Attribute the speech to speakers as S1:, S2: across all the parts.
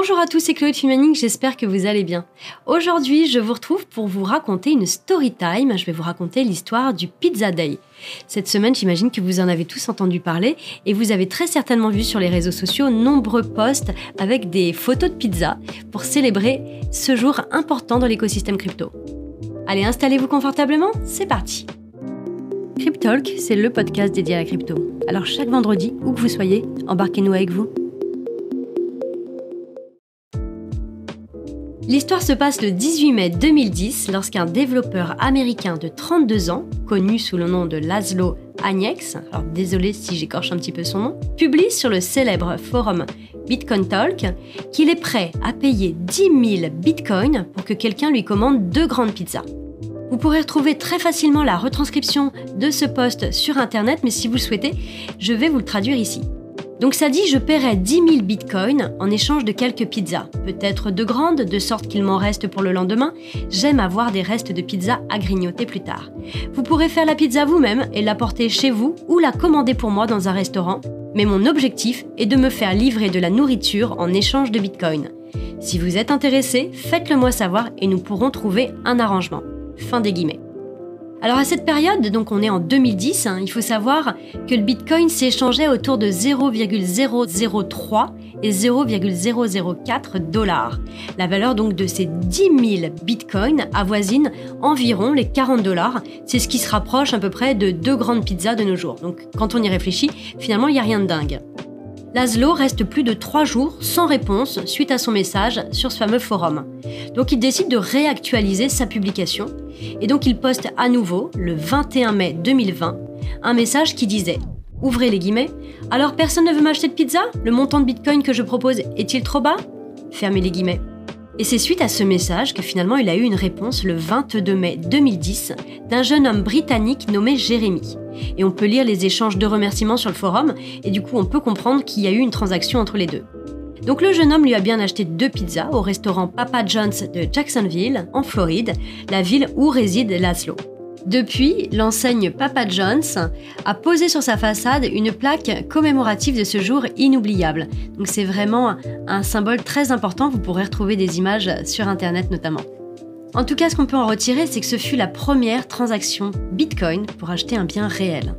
S1: Bonjour à tous, c'est Chloé Filmaning, j'espère que vous allez bien. Aujourd'hui, je vous retrouve pour vous raconter une story time. Je vais vous raconter l'histoire du Pizza Day. Cette semaine, j'imagine que vous en avez tous entendu parler et vous avez très certainement vu sur les réseaux sociaux nombreux posts avec des photos de pizza pour célébrer ce jour important dans l'écosystème crypto. Allez, installez-vous confortablement, c'est parti. Cryptalk, c'est le podcast dédié à la crypto. Alors chaque vendredi, où que vous soyez, embarquez-nous avec vous. L'histoire se passe le 18 mai 2010 lorsqu'un développeur américain de 32 ans, connu sous le nom de Laszlo Agnex, alors désolé si j'écorche un petit peu son nom, publie sur le célèbre forum Bitcoin Talk qu'il est prêt à payer 10 000 bitcoins pour que quelqu'un lui commande deux grandes pizzas. Vous pourrez retrouver très facilement la retranscription de ce post sur internet, mais si vous le souhaitez, je vais vous le traduire ici. Donc ça dit je paierai 10 000 bitcoins en échange de quelques pizzas, peut-être de grandes, de sorte qu'il m'en reste pour le lendemain. J'aime avoir des restes de pizza à grignoter plus tard. Vous pourrez faire la pizza vous-même et l'apporter chez vous ou la commander pour moi dans un restaurant, mais mon objectif est de me faire livrer de la nourriture en échange de bitcoins. Si vous êtes intéressé, faites-le moi savoir et nous pourrons trouver un arrangement. Fin des guillemets. Alors à cette période, donc on est en 2010, hein, il faut savoir que le Bitcoin s'échangeait autour de 0,003 et 0,004 dollars. La valeur donc de ces 10 000 Bitcoins avoisine environ les 40 dollars. C'est ce qui se rapproche à peu près de deux grandes pizzas de nos jours. Donc quand on y réfléchit, finalement il n'y a rien de dingue. Laszlo reste plus de trois jours sans réponse suite à son message sur ce fameux forum. Donc il décide de réactualiser sa publication et donc il poste à nouveau, le 21 mai 2020, un message qui disait Ouvrez les guillemets. Alors personne ne veut m'acheter de pizza? Le montant de bitcoin que je propose est-il trop bas? Fermez les guillemets. Et c'est suite à ce message que finalement il a eu une réponse le 22 mai 2010 d'un jeune homme britannique nommé Jérémy. Et on peut lire les échanges de remerciements sur le forum, et du coup on peut comprendre qu'il y a eu une transaction entre les deux. Donc le jeune homme lui a bien acheté deux pizzas au restaurant Papa John's de Jacksonville, en Floride, la ville où réside Laszlo. Depuis, l'enseigne Papa John's a posé sur sa façade une plaque commémorative de ce jour inoubliable. Donc c'est vraiment un symbole très important, vous pourrez retrouver des images sur Internet notamment. En tout cas, ce qu'on peut en retirer, c'est que ce fut la première transaction Bitcoin pour acheter un bien réel.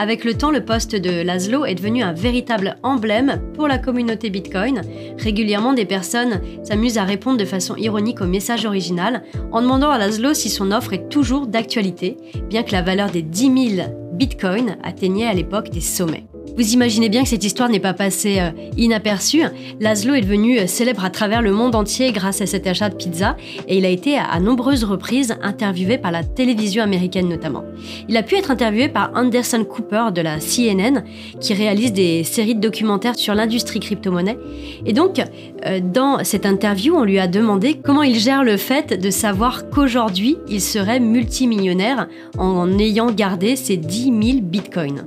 S1: Avec le temps, le poste de Laszlo est devenu un véritable emblème pour la communauté Bitcoin. Régulièrement, des personnes s'amusent à répondre de façon ironique au message original en demandant à Laszlo si son offre est toujours d'actualité, bien que la valeur des 10 000 Bitcoins atteignait à l'époque des sommets. Vous imaginez bien que cette histoire n'est pas passée euh, inaperçue. Laszlo est devenu euh, célèbre à travers le monde entier grâce à cet achat de pizza et il a été à nombreuses reprises interviewé par la télévision américaine notamment. Il a pu être interviewé par Anderson Cooper de la CNN qui réalise des séries de documentaires sur l'industrie crypto-monnaie. Et donc, euh, dans cette interview, on lui a demandé comment il gère le fait de savoir qu'aujourd'hui, il serait multimillionnaire en ayant gardé ses 10 000 bitcoins.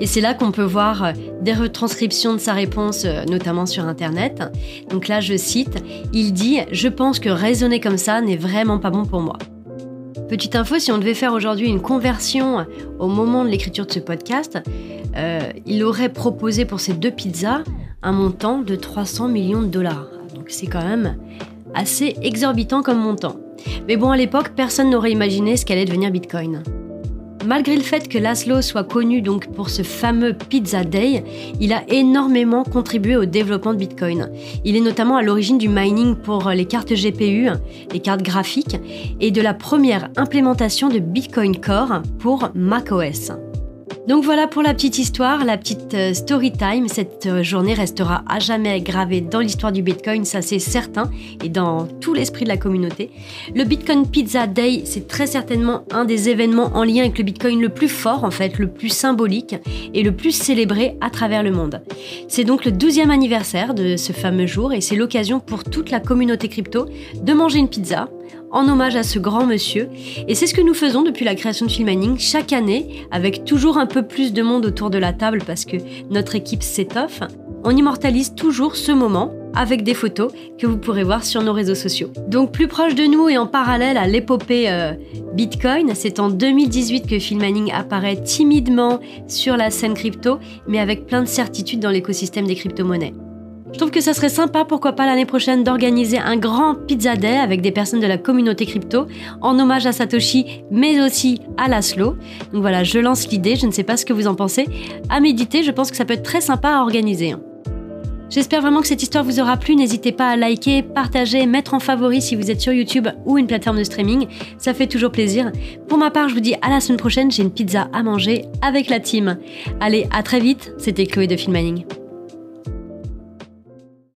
S1: Et c'est là qu'on peut voir euh, des retranscriptions de sa réponse, euh, notamment sur Internet. Donc là, je cite, il dit ⁇ Je pense que raisonner comme ça n'est vraiment pas bon pour moi ⁇ Petite info, si on devait faire aujourd'hui une conversion au moment de l'écriture de ce podcast, euh, il aurait proposé pour ces deux pizzas un montant de 300 millions de dollars. Donc c'est quand même assez exorbitant comme montant. Mais bon, à l'époque, personne n'aurait imaginé ce qu'allait devenir Bitcoin. Malgré le fait que Laszlo soit connu donc pour ce fameux Pizza Day, il a énormément contribué au développement de Bitcoin. Il est notamment à l'origine du mining pour les cartes GPU, les cartes graphiques, et de la première implémentation de Bitcoin Core pour macOS. Donc voilà pour la petite histoire, la petite euh, story time. Cette euh, journée restera à jamais gravée dans l'histoire du Bitcoin, ça c'est certain, et dans tout l'esprit de la communauté. Le Bitcoin Pizza Day, c'est très certainement un des événements en lien avec le Bitcoin le plus fort, en fait, le plus symbolique et le plus célébré à travers le monde. C'est donc le 12e anniversaire de ce fameux jour et c'est l'occasion pour toute la communauté crypto de manger une pizza en hommage à ce grand monsieur. Et c'est ce que nous faisons depuis la création de Filmaning chaque année, avec toujours un peu plus de monde autour de la table parce que notre équipe s'étoffe. On immortalise toujours ce moment avec des photos que vous pourrez voir sur nos réseaux sociaux. Donc plus proche de nous et en parallèle à l'épopée euh, Bitcoin, c'est en 2018 que Filmaning apparaît timidement sur la scène crypto, mais avec plein de certitudes dans l'écosystème des crypto-monnaies. Je trouve que ça serait sympa, pourquoi pas l'année prochaine, d'organiser un grand Pizza Day avec des personnes de la communauté crypto, en hommage à Satoshi, mais aussi à Laszlo. Donc voilà, je lance l'idée, je ne sais pas ce que vous en pensez. À méditer, je pense que ça peut être très sympa à organiser. J'espère vraiment que cette histoire vous aura plu. N'hésitez pas à liker, partager, mettre en favori si vous êtes sur YouTube ou une plateforme de streaming. Ça fait toujours plaisir. Pour ma part, je vous dis à la semaine prochaine. J'ai une pizza à manger avec la team. Allez, à très vite. C'était Chloé de Filmaning.